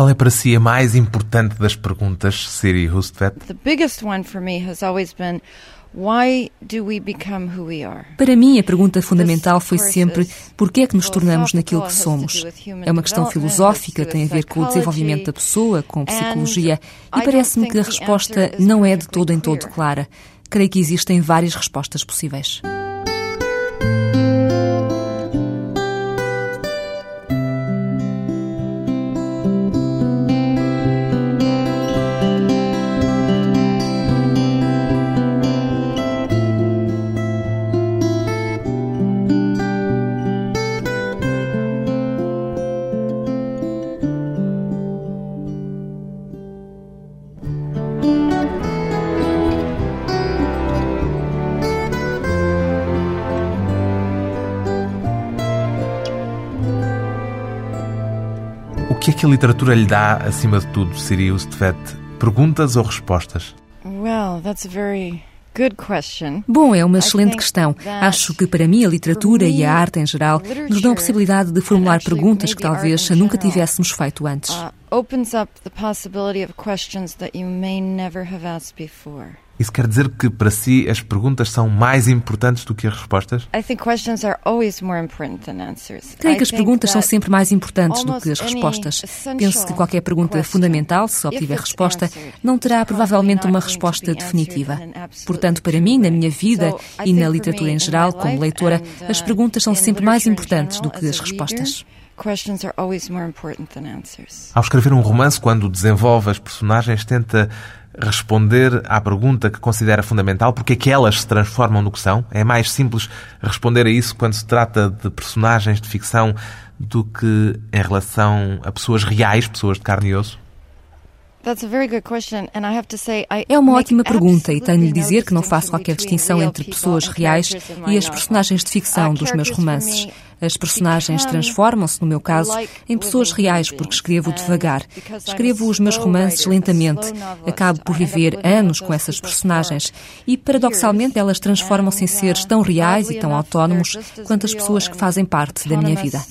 Qual é para si a mais importante das perguntas, Siri Hustvedt? The biggest one for me has always been Why do we become who we are? Para mim, a pergunta fundamental foi sempre por que é que nos tornamos naquilo que somos. É uma questão filosófica, tem a ver com o desenvolvimento da pessoa, com psicologia, e parece-me que a resposta não é de todo em todo clara. Creio que existem várias respostas possíveis. Que que a literatura lhe dá, acima de tudo, Sirius Tvet? Perguntas ou respostas? Well, that's a very good question. Bom, é uma excelente questão. Acho que para mim a literatura e a arte em geral nos dão a possibilidade de formular perguntas que talvez nunca tivéssemos feito antes. Uh, opens up the possibility of questions that you may never have asked before. Isso quer dizer que para si as perguntas são mais importantes do que as respostas? Creio que as perguntas são sempre mais importantes do que as respostas. Penso que qualquer pergunta fundamental, se obtiver resposta, não terá provavelmente uma resposta definitiva. Portanto, para mim, na minha vida e na literatura em geral, como leitora, as uh, perguntas são sempre mais importantes do que as respostas. Ao escrever um romance, quando desenvolve as personagens, tenta responder à pergunta que considera fundamental, porque é que elas se transformam no que são? É mais simples responder a isso quando se trata de personagens de ficção do que em relação a pessoas reais, pessoas de carne e osso? É uma ótima pergunta e tenho de dizer que não faço qualquer distinção entre pessoas reais e as personagens de ficção dos meus romances. As personagens transformam-se, no meu caso, em pessoas reais porque escrevo devagar. Escrevo os meus romances lentamente. Acabo por viver anos com essas personagens e, paradoxalmente, elas transformam-se em seres tão reais e tão autónomos quanto as pessoas que fazem parte da minha vida.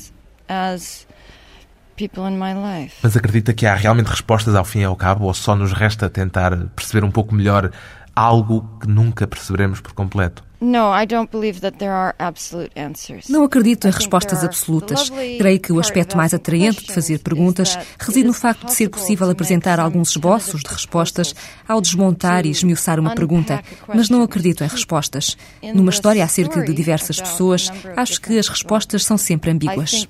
Mas acredita que há realmente respostas ao fim e ao cabo ou só nos resta tentar perceber um pouco melhor algo que nunca perceberemos por completo? Não acredito em respostas absolutas. Creio que o aspecto mais atraente de fazer perguntas reside no facto de ser possível apresentar alguns esboços de respostas ao desmontar e esmiuçar uma pergunta, mas não acredito em respostas. Numa história acerca de diversas pessoas, acho que as respostas são sempre ambíguas.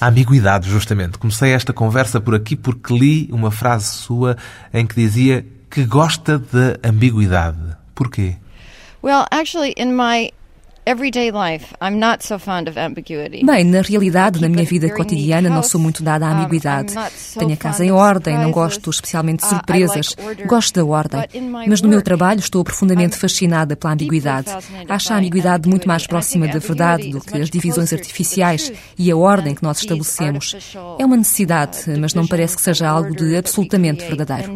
A ambiguidade, justamente. Comecei esta conversa por aqui porque li uma frase sua em que dizia que gosta da ambiguidade. Porquê? Well, actually, in my Bem, na realidade, na minha vida cotidiana, não sou muito dada à ambiguidade. Tenho a casa em ordem, não gosto especialmente de surpresas, gosto da ordem. Mas no meu trabalho estou profundamente fascinada pela ambiguidade. Acho a ambiguidade muito mais próxima da verdade do que as divisões artificiais e a ordem que nós estabelecemos. É uma necessidade, mas não parece que seja algo de absolutamente verdadeiro.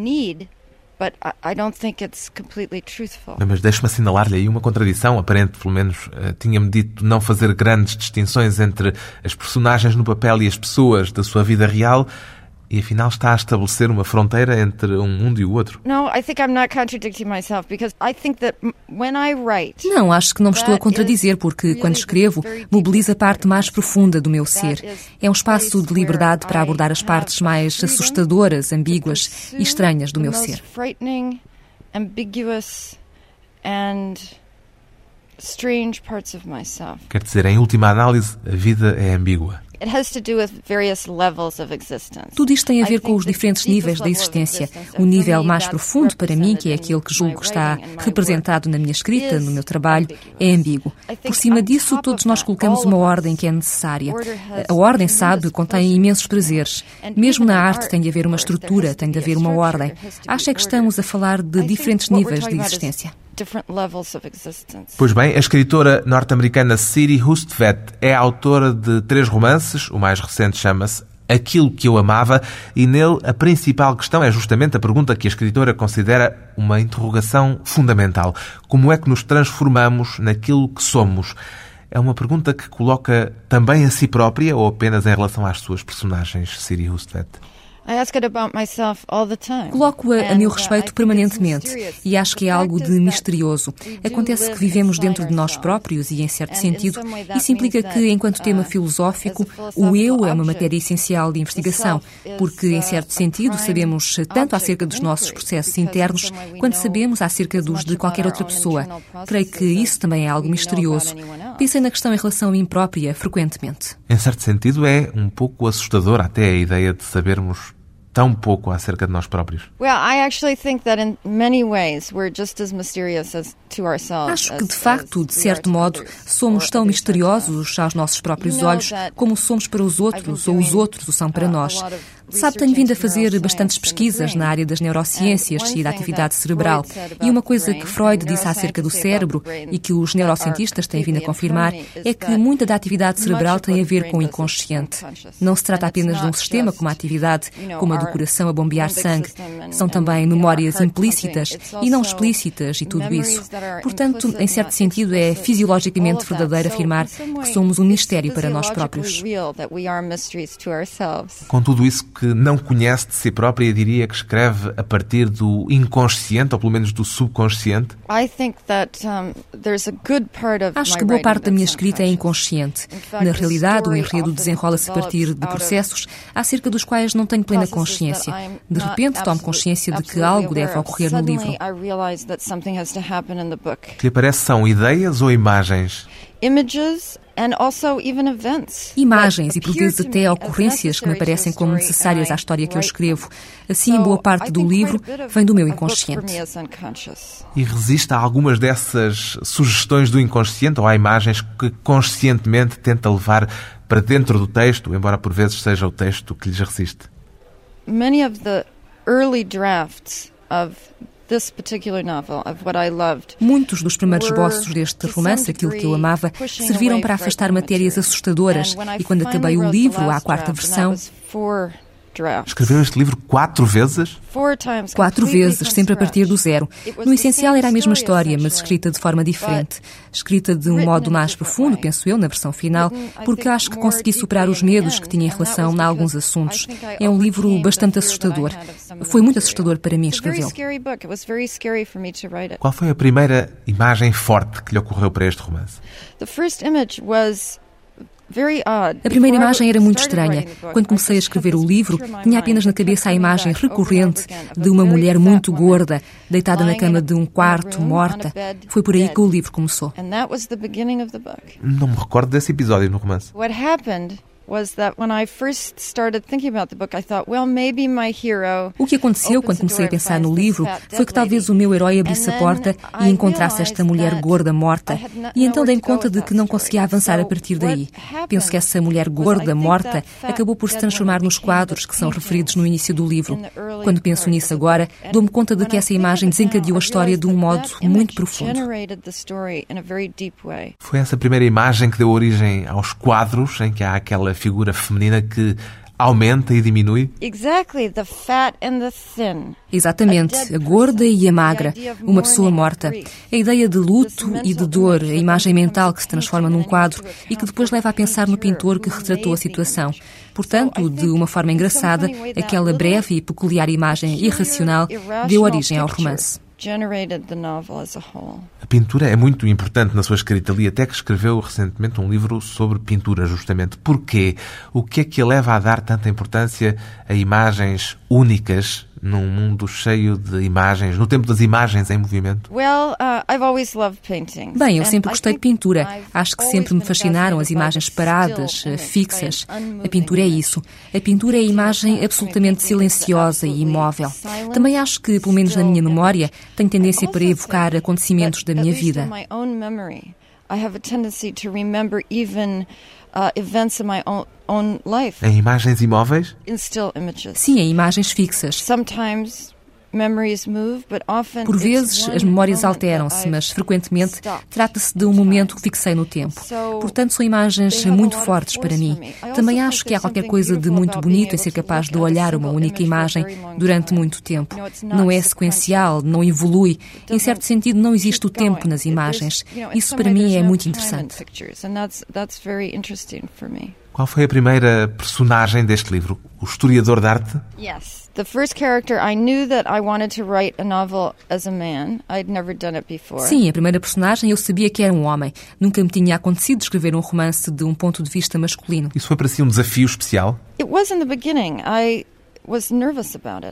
Mas deixe-me assinalar-lhe aí uma contradição aparente, pelo menos uh, tinha-me dito não fazer grandes distinções entre as personagens no papel e as pessoas da sua vida real e afinal está a estabelecer uma fronteira entre um mundo e o outro. Não, acho que não me estou a contradizer porque quando escrevo mobiliza a parte mais profunda do meu ser. É um espaço de liberdade para abordar as partes mais assustadoras, ambíguas e estranhas do meu ser. Quer dizer, em última análise, a vida é ambígua. Tudo isto tem a ver com os diferentes níveis da existência. O nível mais profundo para mim, que é aquele que julgo está representado na minha escrita, no meu trabalho, é ambíguo. Por cima disso, todos nós colocamos uma ordem que é necessária. A ordem, sabe, contém imensos prazeres. Mesmo na arte tem de haver uma estrutura, tem de haver uma ordem. Acho é que estamos a falar de diferentes níveis de existência. Pois bem, a escritora norte-americana Siri Hustvedt é autora de três romances, o mais recente chama-se Aquilo que eu amava, e nele a principal questão é justamente a pergunta que a escritora considera uma interrogação fundamental: como é que nos transformamos naquilo que somos? é uma pergunta que coloca também a si própria ou apenas em relação às suas personagens, Siri Hustvedt? Coloco-a a meu uh, respeito permanentemente e acho que é algo de misterioso. Acontece que vivemos dentro de nós próprios e, em certo sentido, isso implica que, enquanto tema uh, filosófico, o eu é uma matéria essencial de investigação, porque, em uh, certo sentido, sabemos tanto acerca dos nossos processos internos quanto sabemos acerca dos de qualquer outra pessoa. Creio que isso também é algo misterioso. Pensei na questão em relação a mim própria frequentemente. Em certo sentido, é um pouco assustador até a ideia de sabermos tão pouco acerca de nós próprios? Acho que de facto, de certo modo, somos tão misteriosos aos nossos próprios olhos como somos para os outros ou os outros o são para uh, nós. Sabe, tenho vindo a fazer bastantes pesquisas na área das neurociências e da atividade cerebral. E uma coisa que Freud disse acerca do cérebro e que os neurocientistas têm vindo a confirmar é que muita da atividade cerebral tem a ver com o inconsciente. Não se trata apenas de um sistema como a atividade, como a do coração a bombear sangue. São também memórias implícitas e não explícitas e tudo isso. Portanto, em certo sentido, é fisiologicamente verdadeiro afirmar que somos um mistério para nós próprios. Com tudo isso que não conhece de si própria diria que escreve a partir do inconsciente, ou pelo menos do subconsciente? Acho que boa parte da minha escrita é inconsciente. Na realidade, o enredo desenrola-se a partir de processos acerca dos quais não tenho plena consciência. De repente, tomo consciência de que algo deve ocorrer no livro. O que aparece são ideias ou imagens? Imagens e por vezes até ocorrências que me parecem como necessárias à história que eu escrevo. Assim, boa parte do livro vem do meu inconsciente. E resiste a algumas dessas sugestões do inconsciente ou há imagens que conscientemente tenta levar para dentro do texto, embora por vezes seja o texto que lhes resiste? Many of the early drafts of Muitos dos primeiros esboços deste romance, aquilo que eu amava, serviram para afastar matérias assustadoras. E quando acabei o livro, à quarta versão, Escreveu este livro quatro vezes? Quatro vezes, sempre a partir do zero. No essencial era a mesma história, mas escrita de forma diferente. Escrita de um modo mais profundo, penso eu, na versão final, porque acho que consegui superar os medos que tinha em relação a alguns assuntos. É um livro bastante assustador. Foi muito assustador para mim escrevê-lo. Qual foi a primeira imagem forte que lhe ocorreu para este romance? A primeira imagem era muito estranha. Quando comecei a escrever o livro, tinha apenas na cabeça a imagem recorrente de uma mulher muito gorda, deitada na cama de um quarto, morta. Foi por aí que o livro começou. Não me recordo desse episódio no romance. O que aconteceu quando comecei a pensar no livro foi que talvez o meu herói abrisse a porta e encontrasse esta mulher gorda morta, e então dei conta de que não conseguia avançar a partir daí. Penso que essa mulher gorda morta acabou por se transformar nos quadros que são referidos no início do livro. Quando penso nisso agora, dou-me conta de que essa imagem desencadeou a história de um modo muito profundo. Foi essa primeira imagem que deu origem aos quadros em que há aquela figura feminina que aumenta e diminui? Exatamente, a gorda e a magra, uma pessoa morta. A ideia de luto e de dor, a imagem mental que se transforma num quadro e que depois leva a pensar no pintor que retratou a situação. Portanto, de uma forma engraçada, aquela breve e peculiar imagem irracional deu origem ao romance a pintura é muito importante na sua escrita. ali até que escreveu recentemente um livro sobre pintura, justamente. Porquê? O que é que leva a dar tanta importância a imagens únicas num mundo cheio de imagens, no tempo das imagens em movimento? Uh, Bem, eu sempre gostei de pintura. Acho que sempre me fascinaram as imagens paradas, eh, fixas. A pintura é isso. A pintura é a imagem absolutamente silenciosa e imóvel. Também acho que, pelo menos na minha memória, tenho tendência para evocar acontecimentos da minha vida. I have a tendency to remember even uh, events in my own em imagens imóveis? Sim, em imagens fixas. Por vezes as memórias alteram-se, mas frequentemente trata-se de um momento que fixei no tempo. Portanto, são imagens muito fortes para mim. Também acho que há qualquer coisa de muito bonito em ser capaz de olhar uma única imagem durante muito tempo. Não é sequencial, não evolui. Em certo sentido, não existe o tempo nas imagens. Isso para mim é muito interessante. Qual foi a primeira personagem deste livro? O historiador de arte? Yes. The first character I knew that I wanted to write a novel as a man. I'd never done it before. Sim, a primeira personagem eu sabia que era um homem. Nunca me tinha acontecido escrever um romance de um ponto de vista masculino. Isso foi para si um desafio especial? It was in the beginning. I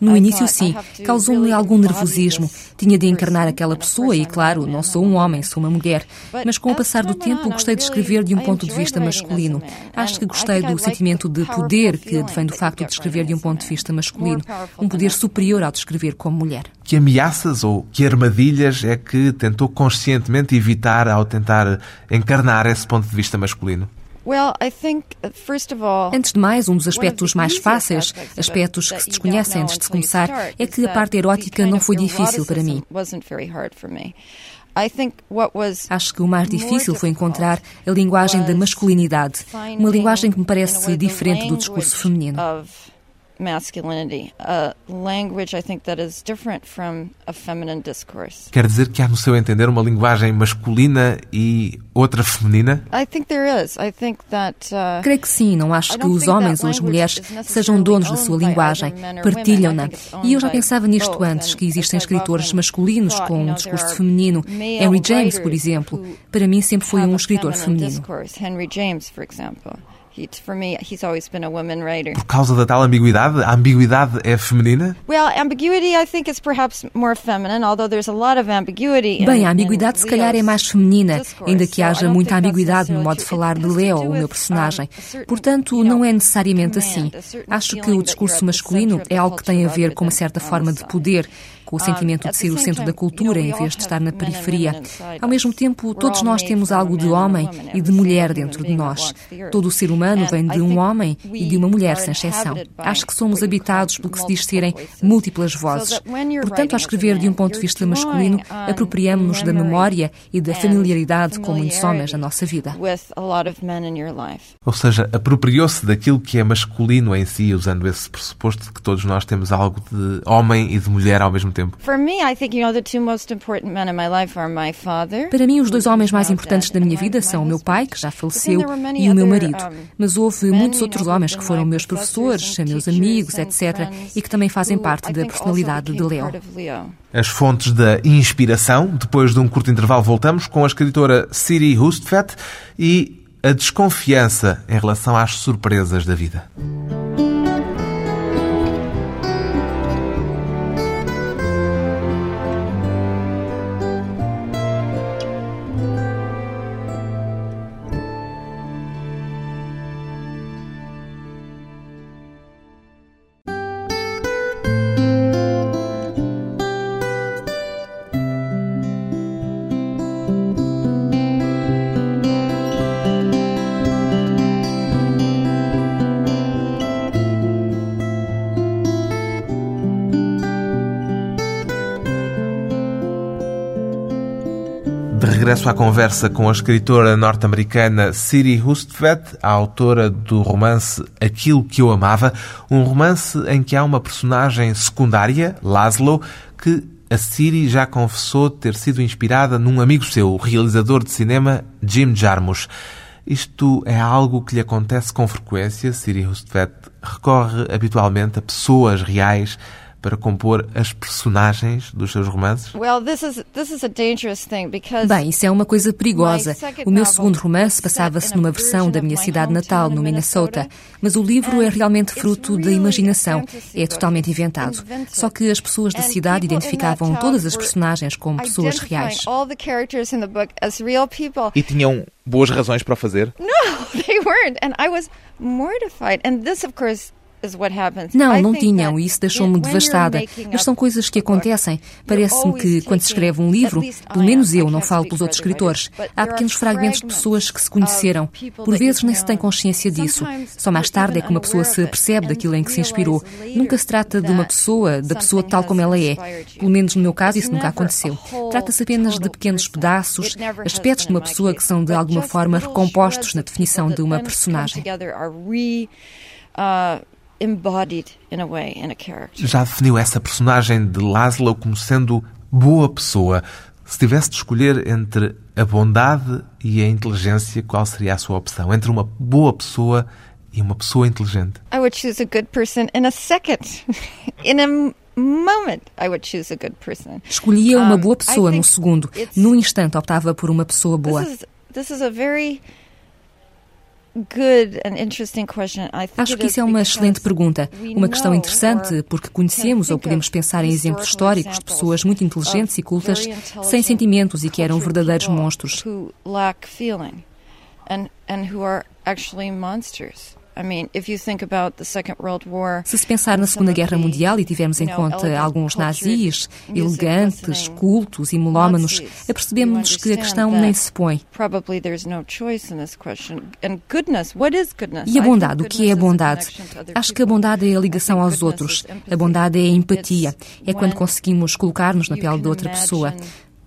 no início, sim, causou-me algum nervosismo. Tinha de encarnar aquela pessoa e, claro, não sou um homem, sou uma mulher. Mas com o passar do tempo, gostei de escrever de um ponto de vista masculino. Acho que gostei do sentimento de poder que advém do facto de escrever de um ponto de vista masculino. Um poder superior ao de escrever como mulher. Que ameaças ou que armadilhas é que tentou conscientemente evitar ao tentar encarnar esse ponto de vista masculino? Antes de mais, um dos aspectos mais fáceis, aspectos que se desconhecem antes de começar, é que a parte erótica não foi difícil para mim. Acho que o mais difícil foi encontrar a linguagem da masculinidade, uma linguagem que me parece diferente do discurso feminino masculinity, a language I think that is different from a feminine discourse. Quer dizer que há no seu entender uma linguagem masculina e outra feminina? I think there is. I think that uh, Creio que sim, não acho que os homens ou as mulheres sejam donos da sua linguagem, partilham-na. E eu já pensava nisto antes, que existem escritores masculinos com um discurso feminino. Henry James, por exemplo, para mim sempre foi um escritor feminino. Henry James, por exemplo. For me, he's always been a woman writer. Por causa da tal ambiguidade, a ambiguidade é feminina? Well, ambiguity I think is perhaps more feminine, although there's a lot of ambiguity. Bem, a ambiguidade se calhar é mais feminina, ainda que haja muita ambiguidade no modo de falar de Leo, o meu personagem. Portanto, não é necessariamente assim. Acho que o discurso masculino é algo que tem a ver com uma certa forma de poder com o sentimento de ser o centro da cultura em vez de estar na periferia. Ao mesmo tempo, todos nós temos algo de homem e de mulher dentro de nós. Todo o ser humano vem de um homem e de uma mulher, sem exceção. Acho que somos habitados pelo que se diz serem múltiplas vozes. Portanto, ao escrever de um ponto de vista masculino, apropriamos-nos da memória e da familiaridade com muitos homens na nossa vida. Ou seja, apropriou-se daquilo que é masculino em si, usando esse pressuposto de que todos nós temos algo de homem e de mulher ao mesmo tempo tempo? Para mim, os dois homens mais importantes da minha vida são o meu pai, que já faleceu, e o meu marido. Mas houve muitos outros homens que foram meus professores, meus amigos, etc., e que também fazem parte da personalidade de Leo. As fontes da inspiração. Depois de um curto intervalo, voltamos com a escritora Siri Hustvedt e a desconfiança em relação às surpresas da vida. Regresso à conversa com a escritora norte-americana Siri Hustvedt, a autora do romance Aquilo que eu amava, um romance em que há uma personagem secundária, Laszlo, que a Siri já confessou ter sido inspirada num amigo seu, o realizador de cinema Jim Jarmusch. Isto é algo que lhe acontece com frequência. Siri Hustvedt recorre habitualmente a pessoas reais para compor as personagens dos seus romances? Bem, isso é uma coisa perigosa. O meu segundo romance passava-se numa versão da minha cidade natal, no Minnesota, mas o livro é realmente fruto da imaginação, é totalmente inventado. Só que as pessoas da cidade identificavam todas as personagens como pessoas reais. E tinham boas razões para o fazer? No, they weren't, and I was mortified. And this, of course, Não, não tinham, e isso deixou-me devastada. Mas são coisas que acontecem. Parece-me que, quando se escreve um livro, pelo menos eu, não falo pelos outros escritores, há pequenos fragmentos de pessoas que se conheceram. Por vezes nem se tem consciência disso. Só mais tarde é que uma pessoa se apercebe daquilo em que se inspirou. Nunca se trata de uma pessoa, da pessoa tal como ela é. Pelo menos no meu caso, isso nunca aconteceu. Trata-se apenas de pequenos pedaços, aspectos de uma pessoa que são de alguma forma recompostos na definição de uma personagem. Já definiu essa personagem de Laszlo como sendo boa pessoa. Se tivesse de escolher entre a bondade e a inteligência, qual seria a sua opção? Entre uma boa pessoa e uma pessoa inteligente? I would choose a good person in a second. in a moment, I would choose a good person. Escolhia uma boa pessoa num segundo. Num instante optava por uma pessoa boa. Acho que isso é uma excelente pergunta. Uma questão interessante, porque conhecemos ou podemos pensar em exemplos históricos de pessoas muito inteligentes e cultas, sem sentimentos e que eram verdadeiros monstros. Se se pensar na Segunda Guerra Mundial e tivermos em conta alguns nazis, elegantes, cultos e melómanos, apercebemos que a questão nem se põe. E a bondade? O que é a bondade? Acho que a bondade é a ligação aos outros. A bondade é a empatia. É quando conseguimos colocar-nos na pele de outra pessoa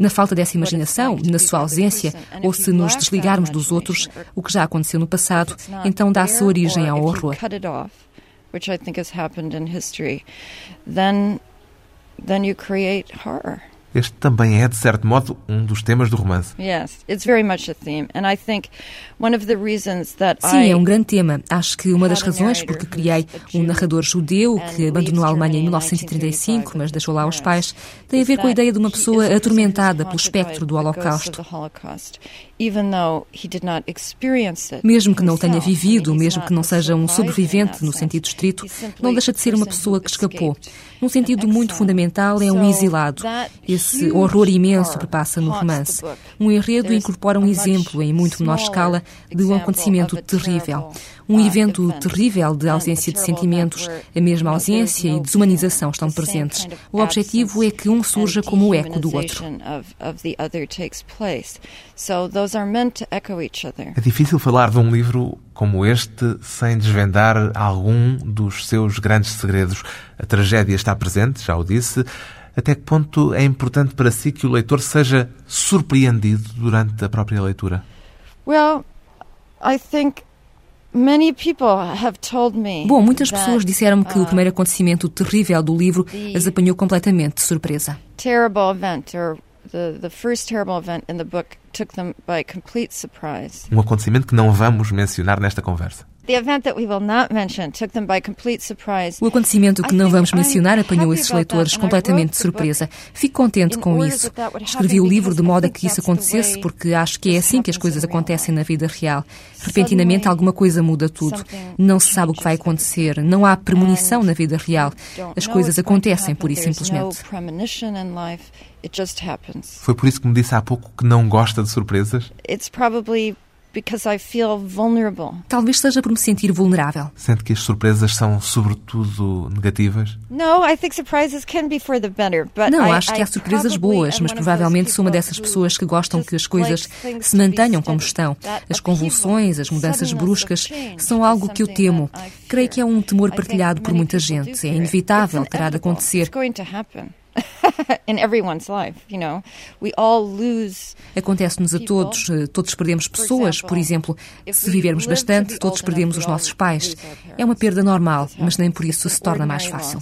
na falta dessa imaginação, na sua ausência, ou se nos desligarmos dos outros, o que já aconteceu no passado, então dá-se origem ao horror. then you create horror. Este também é, de certo modo, um dos temas do romance. Sim, é um grande tema. Acho que uma das razões porque criei um narrador judeu que abandonou a Alemanha em 1935, mas deixou lá os pais, tem a ver com a ideia de uma pessoa atormentada pelo espectro do Holocausto. Mesmo que não tenha vivido, mesmo que não seja um sobrevivente no sentido estrito, não deixa de ser uma pessoa que escapou. Num sentido muito fundamental, é um exilado. Esse horror imenso perpassa no romance. Um enredo incorpora um exemplo, em muito menor escala, de um acontecimento terrível. Um evento terrível de ausência de sentimentos, a mesma ausência e desumanização estão presentes. O objetivo é que um surja como o eco do outro. É difícil falar de um livro como este sem desvendar algum dos seus grandes segredos. A tragédia está presente, já o disse. Até que ponto é importante para si que o leitor seja surpreendido durante a própria leitura? Well, I think Bom, muitas pessoas disseram-me que o primeiro acontecimento terrível do livro as apanhou completamente de surpresa. Terrible event or the the first terrible event in the book took them by complete surprise. Um acontecimento que não vamos mencionar nesta conversa. O acontecimento que não vamos mencionar apanhou esses leitores completamente de surpresa. Fico contente com isso. Escrevi o livro de modo a que isso acontecesse, porque acho que é assim que as coisas acontecem na vida real. Repentinamente, alguma coisa muda tudo. Não se sabe o que vai acontecer. Não há premonição na vida real. As coisas acontecem, pura e simplesmente. Foi por isso que me disse há pouco que não gosta de surpresas? Because I feel vulnerable. Talvez seja por me sentir vulnerável. Sente que as surpresas são sobretudo negativas? No, I think surprises can be for the better, but Não, acho que há surpresas boas, mas provavelmente sou uma dessas pessoas que gostam que as coisas se mantenham como estão. As convulsões, as mudanças bruscas são algo que eu temo. Creio que é um temor partilhado por muita gente. É inevitável, terá de acontecer. in everyone's life, you know. We all lose Acontece-nos a todos, eh, todos perdemos pessoas, por exemplo, se vivermos bastante, todos perdemos os nossos pais. É uma perda normal, mas nem por isso se torna mais fácil.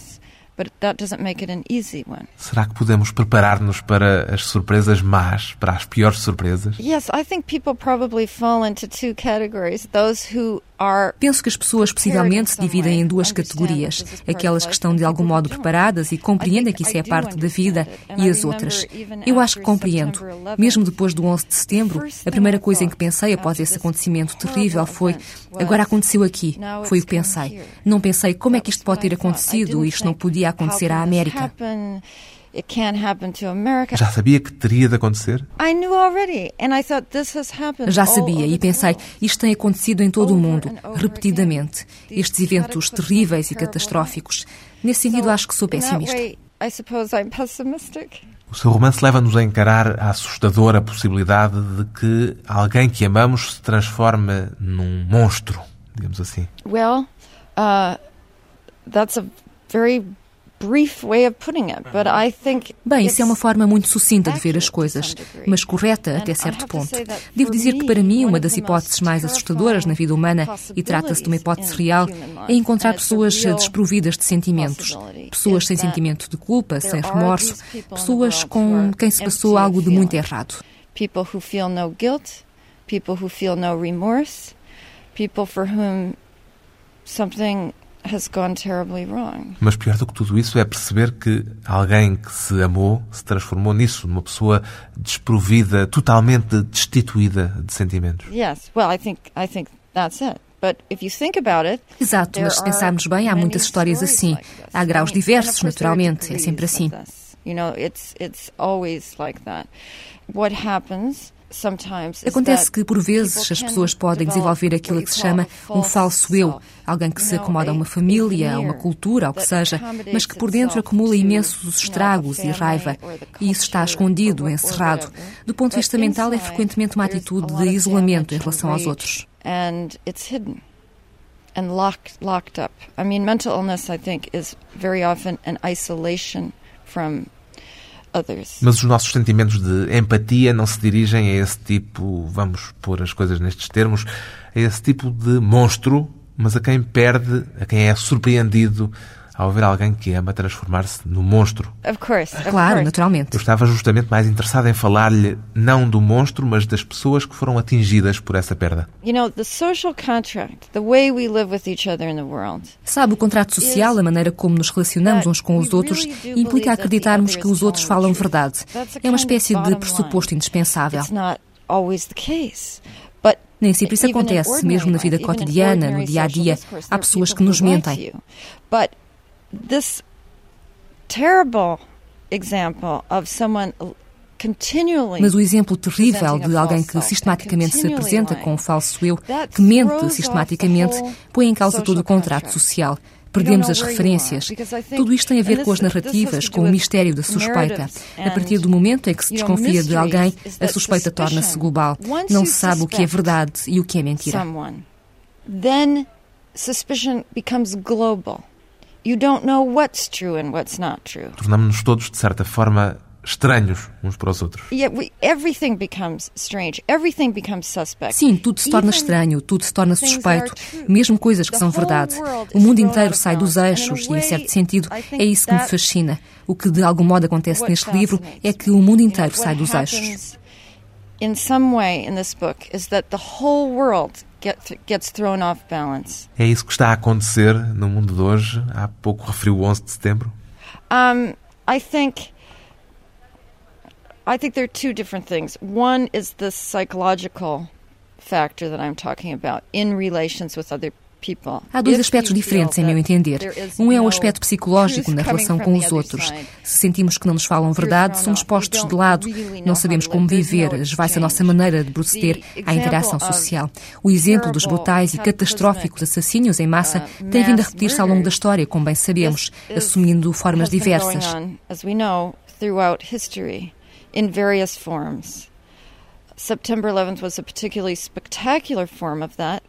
Será que podemos preparar-nos para as surpresas más, para as piores surpresas? Yes, I think people probably fall into two categories. Those who Penso que as pessoas possivelmente se dividem em duas categorias: aquelas que estão de algum modo preparadas e compreendem que isso é parte da vida, e as outras. Eu acho que compreendo. Mesmo depois do 11 de setembro, a primeira coisa em que pensei após esse acontecimento terrível foi: agora aconteceu aqui. Foi o que pensei. Não pensei como é que isto pode ter acontecido, isto não podia acontecer à América. Já sabia que teria de acontecer? Já sabia e pensei, isto tem acontecido em todo o mundo, repetidamente. Estes eventos terríveis e catastróficos. Nesse sentido, acho que sou pessimista. O seu romance leva-nos a encarar a assustadora possibilidade de que alguém que amamos se transforme num monstro, digamos assim. Well, uh, that's a very Bem, isso é uma forma muito sucinta de ver as coisas, mas correta até certo ponto. Devo dizer que, para mim, uma das hipóteses mais assustadoras na vida humana, e trata-se de uma hipótese real, é encontrar pessoas desprovidas de sentimentos. Pessoas sem sentimento de culpa, sem remorso, pessoas com quem se passou algo de muito errado. People who feel no guilt, people who feel no remorse, people for whom something mas pior do que tudo isso é perceber que alguém que se amou se transformou nisso, numa pessoa desprovida, totalmente destituída de sentimentos. Yes, well, I think I think that's it. Exato, mas se pensarmos bem, há muitas histórias assim. Há graus diversos, naturalmente, é sempre assim. You know, it's it's always like that. What happens Acontece que, por vezes, as pessoas podem desenvolver aquilo que se chama um falso eu, alguém que se acomoda a uma família, a uma cultura, ao que seja, mas que por dentro acumula imensos estragos e raiva. E isso está escondido, encerrado. Do ponto de vista mental, é frequentemente uma atitude de isolamento em relação aos outros. And locked, locked up. I mean, mental illness, I think, is very often an isolation from mas os nossos sentimentos de empatia não se dirigem a esse tipo, vamos pôr as coisas nestes termos, a esse tipo de monstro, mas a quem perde, a quem é surpreendido ao ver alguém que ama transformar-se no monstro. Of course, of claro, course. naturalmente. Eu estava justamente mais interessado em falar-lhe não do monstro, mas das pessoas que foram atingidas por essa perda. You know, the social contract, the way we live with each other in the world. Sabe, o contrato social, a maneira como nos relacionamos uns com os outros, implica acreditarmos que os outros falam verdade. É uma espécie de pressuposto indispensável. Nem sempre isso acontece, mesmo na vida cotidiana, no dia a dia. Há pessoas que nos mentem this terrible example of someone mas o exemplo terrível de alguém que sistematicamente se apresenta com um falso eu, que mente sistematicamente, põe em causa todo o contrato social. Perdemos as referências. Tudo isto tem a ver com as narrativas, com o mistério da suspeita. A partir do momento em que se desconfia de alguém, a suspeita torna-se global. Não se sabe o que é verdade e o que é mentira. Then suspicion becomes global. You don't know what's true and what's not true. Tornamos-nos todos, de certa forma, estranhos uns para os outros. Sim, tudo se torna estranho, tudo se torna suspeito, mesmo coisas que são verdade. O mundo inteiro sai dos eixos e, em certo sentido, é isso que me fascina. O que de algum modo acontece neste livro é que o mundo inteiro sai dos eixos. In some way in this book is that the whole world gets thrown off balance. É isso que está a acontecer no mundo de hoje. Há pouco referiu o 11 de setembro. Um, I think I think there are two different things. One is the psychological factor that I'm talking about in relations with other Há dois aspectos diferentes, em meu entender. Um é o aspecto psicológico na relação com os outros. Se sentimos que não nos falam verdade, somos postos de lado, não sabemos como viver, esvai-se a nossa maneira de proceder à interação social. O exemplo dos brutais e catastróficos assassínios em massa tem vindo a repetir-se ao longo da história, como bem sabemos, assumindo formas diversas.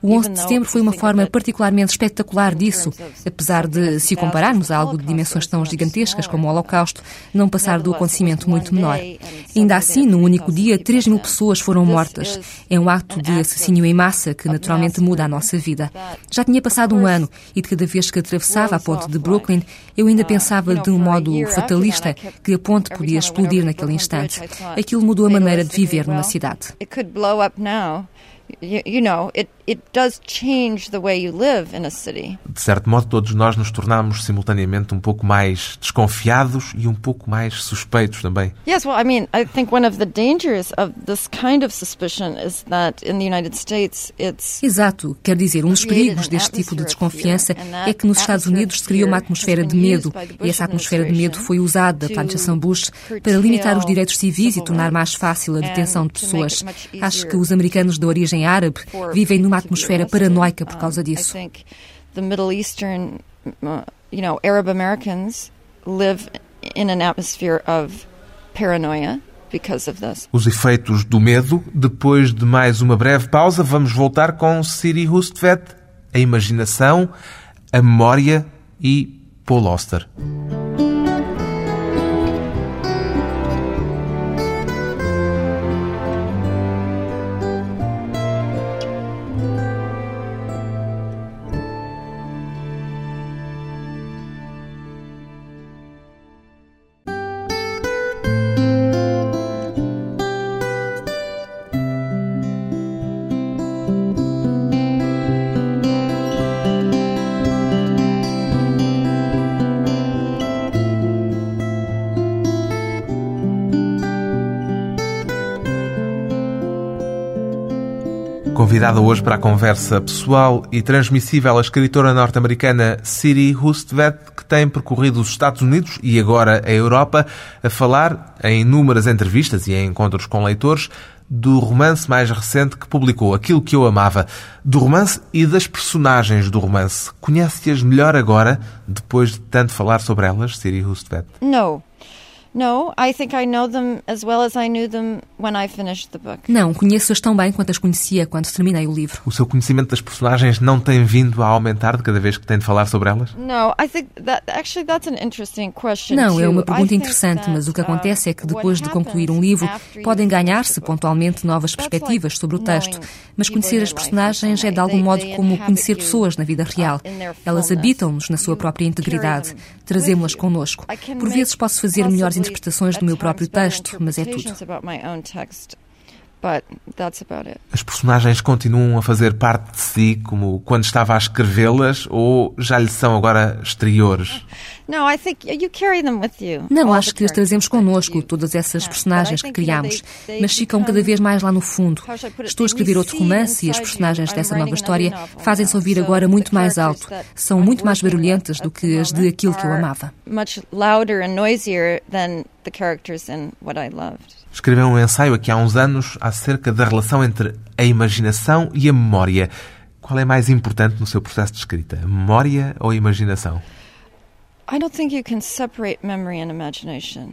O 11 de setembro foi uma forma particularmente espetacular disso, apesar de, se compararmos a algo de dimensões tão gigantescas como o Holocausto, não passar do acontecimento muito menor. Ainda assim, no único dia, 3 mil pessoas foram mortas. É um ato de assassínio em massa que naturalmente muda a nossa vida. Já tinha passado um ano e de cada vez que atravessava a ponte de Brooklyn, eu ainda pensava de um modo fatalista que a ponte podia explodir naquele instante. Aquilo mudou a maneira de viver numa cidade. It could blow up now. You, you know, it it does change the way you live in a city. De certo modo, todos nós nos tornamos simultaneamente um pouco mais desconfiados e um pouco mais suspeitos também. Yes, well, I mean, I think one of the dangers of this kind of suspicion is that in the United States it's Exato, quer dizer, um dos perigos deste tipo de desconfiança é que nos Estados Unidos se criou uma atmosfera de medo e essa atmosfera de medo foi usada pela administração Bush para limitar os direitos civis e tornar mais fácil a detenção de pessoas. Acho que os americanos de origem árabe vivem numa atmosfera paranoica por causa disso. The Middle Eastern, uh, you know, Arab Americans live in an atmosphere of paranoia. Because of this. Os efeitos do medo. Depois de mais uma breve pausa, vamos voltar com Siri Hustvedt, a imaginação, a memória e Paul Auster. Convidada hoje para a conversa pessoal e transmissível a escritora norte-americana Siri Hustvedt, que tem percorrido os Estados Unidos e agora a Europa a falar em inúmeras entrevistas e em encontros com leitores do romance mais recente que publicou, Aquilo que eu amava, do romance e das personagens do romance. Conhece-as melhor agora, depois de tanto falar sobre elas, Siri Hustvedt? Não. No, I think I know them as well as I knew them when I finished the book. Não, conheço-as tão bem quanto as conhecia quando terminei o livro. O seu conhecimento das personagens não tem vindo a aumentar de cada vez que tem de falar sobre elas? No, I think that actually that's an interesting question. Não, é uma pergunta interessante, mas o que acontece é que depois de concluir um livro, podem ganhar-se pontualmente novas perspectivas sobre o texto, mas conhecer as personagens é de algum modo como conhecer pessoas na vida real. Elas habitam-nos na sua própria integridade, trazemos-las connosco. Por vezes posso fazer melhores interpretações do meu próprio texto, mas é tudo. As personagens continuam a fazer parte de si como quando estava a escrevê-las ou já lhe são agora exteriores? Não, acho que as trazemos connosco, todas essas personagens que criamos, mas ficam cada vez mais lá no fundo. Estou a escrever outro romance e as personagens dessa nova história fazem-se ouvir agora muito mais alto. São muito mais barulhentas do que as de aquilo que eu amava. Escreveu um ensaio aqui há uns anos acerca da relação entre a imaginação e a memória. Qual é mais importante no seu processo de escrita, a memória ou a imaginação?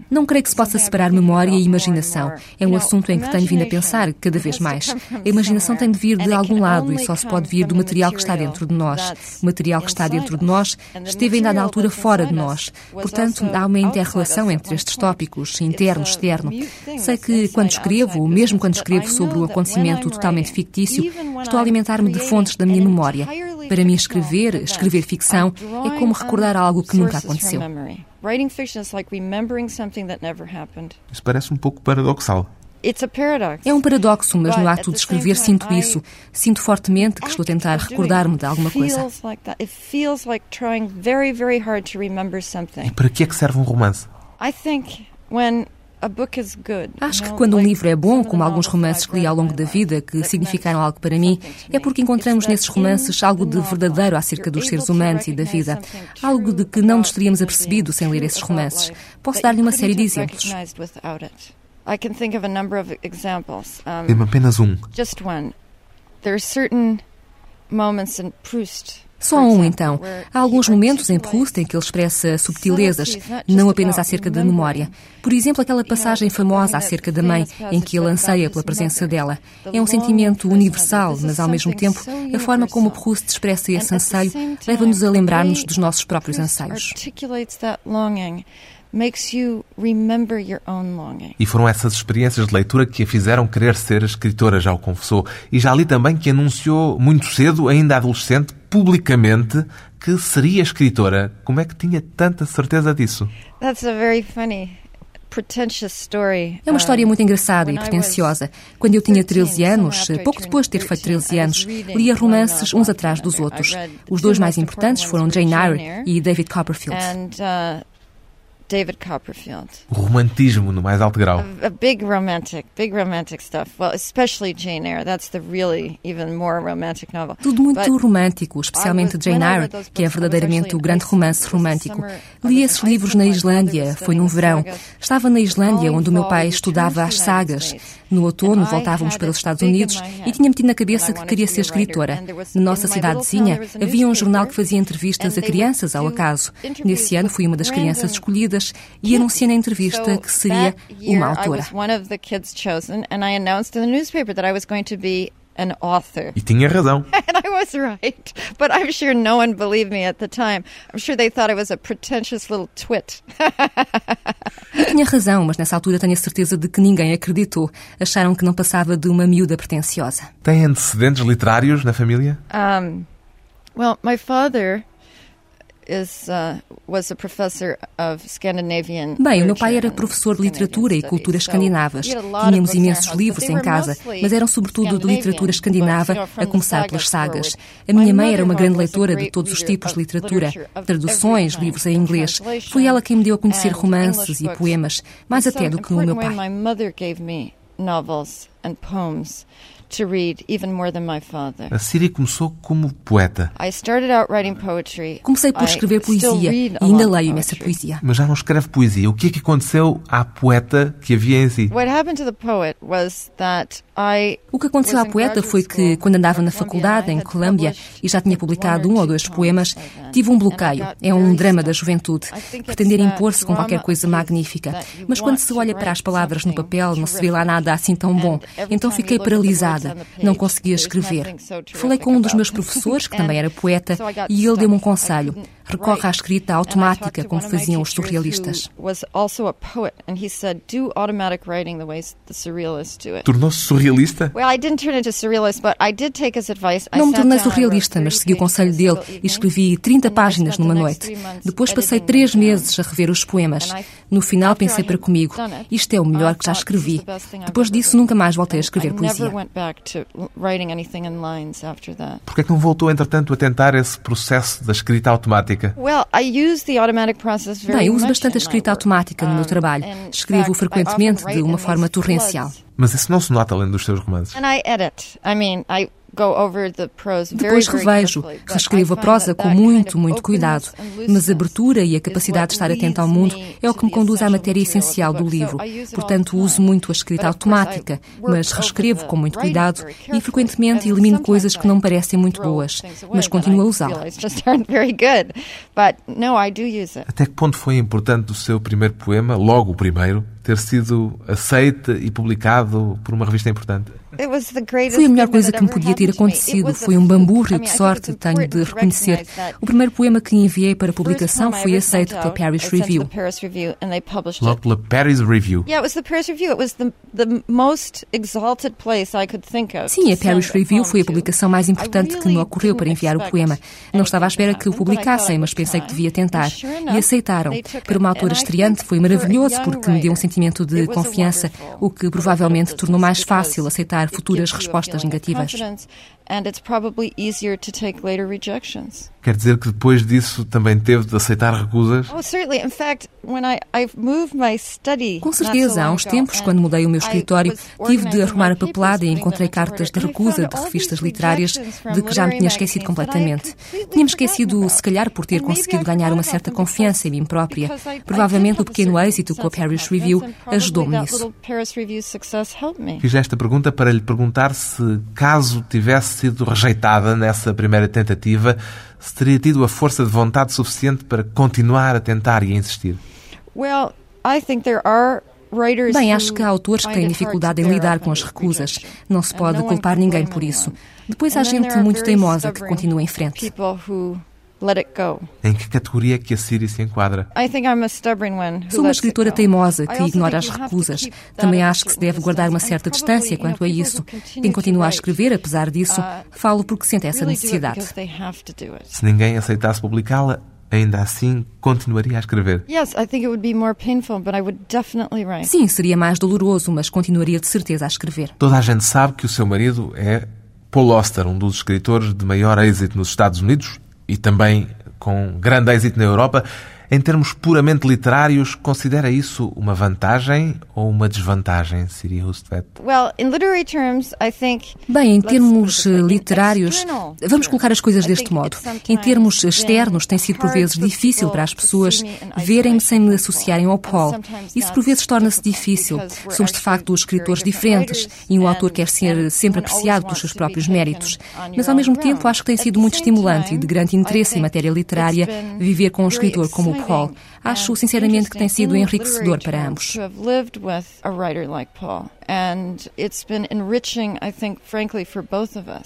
Não creio que se possa separar memória e imaginação. É um assunto em que tenho vindo a pensar cada vez mais. A imaginação tem de vir de algum lado e só se pode vir do material que está dentro de nós. O material que está dentro de nós esteve ainda na altura fora de nós. Portanto, há uma inter-relação entre estes tópicos, interno, externo. Sei que quando escrevo, mesmo quando escrevo sobre um acontecimento totalmente fictício, estou a alimentar-me de fontes da minha memória. Para mim, escrever, escrever ficção, é como recordar algo que nunca aconteceu. Isso parece um pouco paradoxal. É um paradoxo, mas no ato de escrever sinto isso. Sinto fortemente que estou a tentar recordar-me de alguma coisa. E para que é que serve um romance? Acho que quando um livro é bom, como alguns romances que li ao longo da vida, que significaram algo para mim, é porque encontramos nesses romances algo de verdadeiro acerca dos seres humanos e da vida. Algo de que não nos teríamos apercebido sem ler esses romances. Posso dar-lhe uma série de exemplos. Dê-me apenas um. Just one. There are certain moments in Proust só um, então. Há alguns momentos em Proust em que ele expressa subtilezas, não apenas acerca da memória. Por exemplo, aquela passagem famosa acerca da mãe, em que ele anseia pela presença dela. É um sentimento universal, mas ao mesmo tempo, a forma como Proust expressa esse anseio leva-nos a lembrar-nos dos nossos próprios anseios. E foram essas experiências de leitura que a fizeram querer ser escritora, já o confessou. E já li também que anunciou muito cedo, ainda adolescente, publicamente, que seria escritora. Como é que tinha tanta certeza disso? That's a very funny É uma história muito engraçada e pretensiosa. Quando eu tinha 13 anos, pouco depois de ter feito 13 anos, lia romances uns atrás dos outros. Os dois mais importantes foram Jane Eyre e David Copperfield. David Copperfield. O romantismo no mais alto grau. A, a, big romantic, big romantic stuff. Well, especially Jane Eyre. That's the really even more romantic novel. Tudo muito But romântico, especialmente Jane Eyre, que é verdadeiramente o grande romance romântico. Li esses livros na Islândia, foi num verão. Estava na Islândia, onde o meu pai estudava as sagas. No outono voltávamos para os Estados Unidos e tinha metido na cabeça que queria ser escritora. Na nossa cidadezinha havia um jornal que fazia entrevistas a crianças ao acaso. Nesse ano fui uma das crianças escolhidas e anunciei na entrevista que seria uma autora an author. E tinha razão. and I was right. But I'm sure no one believed me at the time. I'm sure they thought I was a pretentious little twit. Eu tinha razão, mas nessa altura tenho a certeza de que ninguém acreditou. Acharam que não passava de uma miúda pretensiosa. Tem antecedentes literários na família? Um, well, my father Bem, o meu pai era professor de literatura e cultura escandinavas. Tínhamos imensos livros em casa, mas eram sobretudo de literatura escandinava, a começar pelas sagas. A minha mãe era uma grande leitora de todos os tipos de literatura, traduções, livros em inglês. Foi ela quem me deu a conhecer romances e poemas, mais até do que o meu pai to read even more than my father. A Siri começou como poeta. I started out writing poetry. Comecei por escrever poesia e ainda leio imensa poesia. Mas já não escreve poesia. O que é que aconteceu à poeta que havia em si? What happened to the poet was that O que aconteceu à poeta foi que, quando andava na faculdade em Columbia e já tinha publicado um ou dois poemas, tive um bloqueio. É um drama da juventude. Pretender impor-se com qualquer coisa magnífica. Mas quando se olha para as palavras no papel, não se vê lá nada assim tão bom. Então fiquei paralisada não conseguia escrever. Falei com um dos meus professores, que também era poeta, e ele deu-me um conselho recorre à escrita automática, como faziam os surrealistas. Tornou-se surrealista? Não me tornei surrealista, mas segui o conselho dele e escrevi 30 páginas numa noite. Depois passei três meses a rever os poemas. No final pensei para comigo, isto é o melhor que já escrevi. Depois disso nunca mais voltei a escrever poesia. Por que é não voltou, entretanto, a tentar esse processo da escrita automática? Bem, uso bastante a escrita automática no meu trabalho. Escrevo frequentemente de uma forma torrencial. Mas isso não se nota além dos seus romances. Depois revejo, reescrevo a prosa com muito, muito cuidado, mas a abertura e a capacidade de estar atento ao mundo é o que me conduz à matéria essencial do livro. Portanto, uso muito a escrita automática, mas reescrevo com muito cuidado e frequentemente elimino coisas que não me parecem muito boas, mas continuo a usá-la. Até que ponto foi importante o seu primeiro poema, logo o primeiro, ter sido aceite e publicado por uma revista importante? Foi a melhor coisa que me podia ter acontecido. Foi um bamburro de sorte, tenho de reconhecer. O primeiro poema que enviei para publicação foi aceito pela Paris Review. Logo pela Paris Review. Sim, a Paris Review foi a publicação mais importante que me ocorreu para enviar o poema. Não estava à espera que o publicassem, mas pensei que devia tentar. E aceitaram. Para uma autora estreante foi maravilhoso porque me deu um sentimento de confiança, o que provavelmente tornou mais fácil aceitar futuras respostas negativas. Quer dizer que depois disso também teve de aceitar recusas? Oh, Com certeza, há uns tempos, quando mudei o meu escritório, tive de arrumar a papelada e encontrei cartas de recusa de revistas literárias de que já me tinha esquecido completamente. Tinha-me esquecido, se calhar, por ter conseguido ganhar uma certa confiança em mim própria. Provavelmente o pequeno êxito com a Paris Review ajudou-me nisso. Fiz esta pergunta para lhe perguntar se, caso tivesse sido rejeitada nessa primeira tentativa, se teria tido a força de vontade suficiente para continuar a tentar e a insistir? Bem, acho que há autores que têm dificuldade em lidar com as recusas. Não se pode culpar ninguém por isso. Depois há gente muito teimosa que continua em frente. Let it go. Em que categoria é que a Siri se enquadra? Sou uma escritora teimosa que ignora as recusas. Também acho que se deve guardar uma certa distância quanto a isso. Quem continua a escrever, apesar disso, uh, falo porque sente essa necessidade. Se ninguém aceitasse publicá-la, ainda assim continuaria a escrever? Sim, seria mais doloroso, mas continuaria de certeza a escrever. Toda a gente sabe que o seu marido é Paul Auster, um dos escritores de maior êxito nos Estados Unidos e também com grande êxito na Europa. Em termos puramente literários, considera isso uma vantagem ou uma desvantagem, Siri Hustvedt? Bem, em termos eh, literários, vamos colocar as coisas deste modo. Em termos externos, tem sido por vezes difícil para as pessoas verem-me sem me associarem ao Paul. Isso por vezes torna-se difícil. Somos de facto escritores diferentes e um autor quer ser sempre apreciado pelos seus próprios méritos. Mas ao mesmo tempo, acho que tem sido muito estimulante e de grande interesse em matéria literária viver com um escritor como Paul. Acho sinceramente que tem sido enriquecedor para ambos.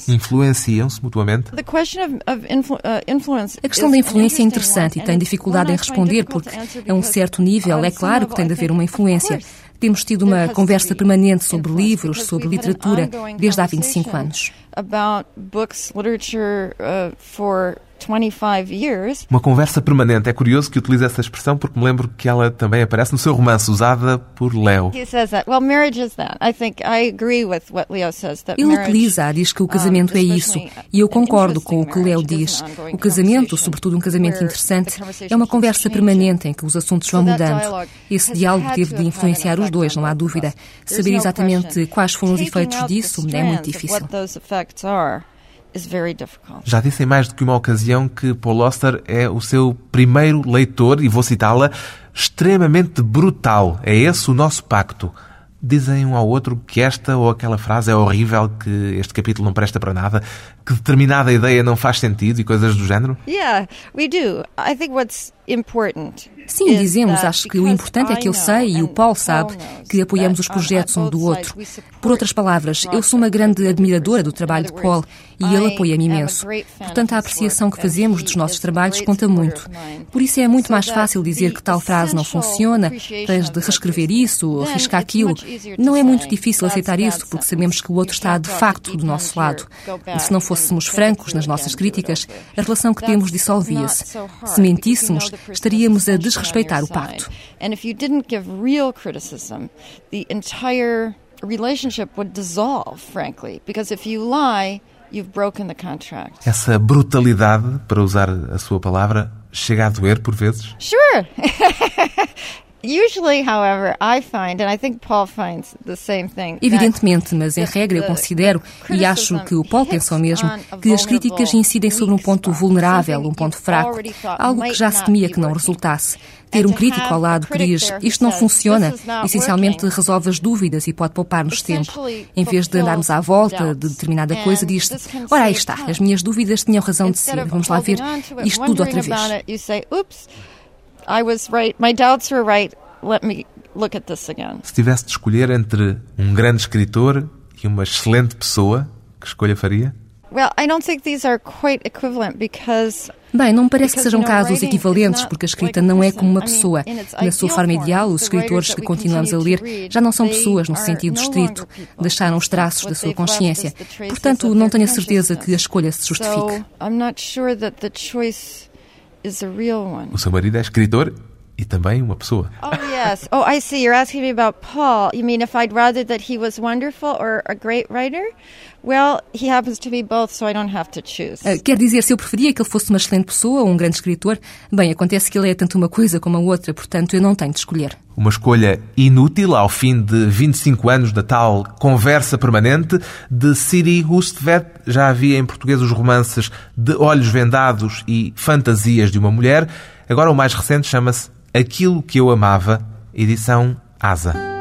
Influenciam-se mutuamente? Uh, a questão da influência é interessante e tenho dificuldade em responder porque, a um certo nível, é claro que tem de haver uma influência. Temos tido uma conversa permanente sobre livros, sobre literatura, desde há 25 anos. Uma conversa permanente. É curioso que utilize essa expressão porque me lembro que ela também aparece no seu romance, usada por Leo. Ele utiliza, diz que o casamento é isso. E eu concordo com o que Leo diz. O casamento, sobretudo um casamento interessante, é uma conversa permanente em que os assuntos vão mudando. Esse diálogo teve de influenciar os dois, não há dúvida. Saber exatamente quais foram os efeitos disso é muito difícil. Já disse em mais do que uma ocasião que Paul Auster é o seu primeiro leitor, e vou citá-la, extremamente brutal. É esse o nosso pacto dizem um ao outro que esta ou aquela frase é horrível, que este capítulo não presta para nada, que determinada ideia não faz sentido e coisas do género? Yeah, we do. I think what's Sim, dizemos. Acho que o importante é que eu sei e o Paul sabe que apoiamos os projetos um do outro. Por outras palavras, eu sou uma grande admiradora do trabalho de Paul e ele apoia-me imenso. Portanto, a apreciação que fazemos dos nossos trabalhos conta muito. Por isso é muito mais fácil dizer que tal frase não funciona, tens de reescrever isso ou arriscar aquilo. Não é muito difícil aceitar isso porque sabemos que o outro está de facto do nosso lado. E se não fôssemos francos nas nossas críticas, a relação que temos dissolvia-se. Se mentíssemos, estaríamos a desrespeitar o pacto. And if you didn't give real criticism, the entire relationship would dissolve, frankly, because if you lie, you've broken the contract. Essa brutalidade, para usar a sua palavra, chega a doer por vezes? Sure. Evidentemente, mas em regra eu considero, e acho que o Paul pensa o mesmo, que as críticas incidem sobre um ponto vulnerável, um ponto fraco, algo que já se temia que não resultasse. Ter um crítico ao lado que diz isto não funciona, essencialmente resolve as dúvidas e pode poupar-nos tempo. Em vez de andarmos à volta de determinada coisa, diz-se: Ora, aí está, as minhas dúvidas tinham razão de ser, vamos lá ver isto tudo outra vez. I was right. My doubts were right. Let me look at this again. Se tivesse de escolher entre um grande escritor e uma excelente pessoa, que escolha faria? Well, I don't think these are quite equivalent because Bem, não me parece que sejam casos equivalentes, porque a escrita não é como uma pessoa. Na sua forma ideal, os escritores que continuamos a ler já não são pessoas no sentido estrito, deixaram os traços da sua consciência. Portanto, não tenho a certeza que a escolha se justifique. O seu marido é escritor e também uma pessoa. Oh yes. Oh, I see. You're asking me about Paul. You mean if I'd rather that he was wonderful or a great writer? Well, he happens to be both, so I don't have to choose. Uh, quer dizer, se eu preferia que ele fosse uma excelente pessoa ou um grande escritor, bem, acontece que ele é tanto uma coisa como a outra, portanto eu não tenho de escolher. Uma escolha inútil ao fim de 25 anos da tal conversa permanente de Siri Hustvedt. Já havia em português os romances De Olhos Vendados e Fantasias de uma Mulher. Agora o mais recente chama-se Aquilo que eu amava, edição Asa.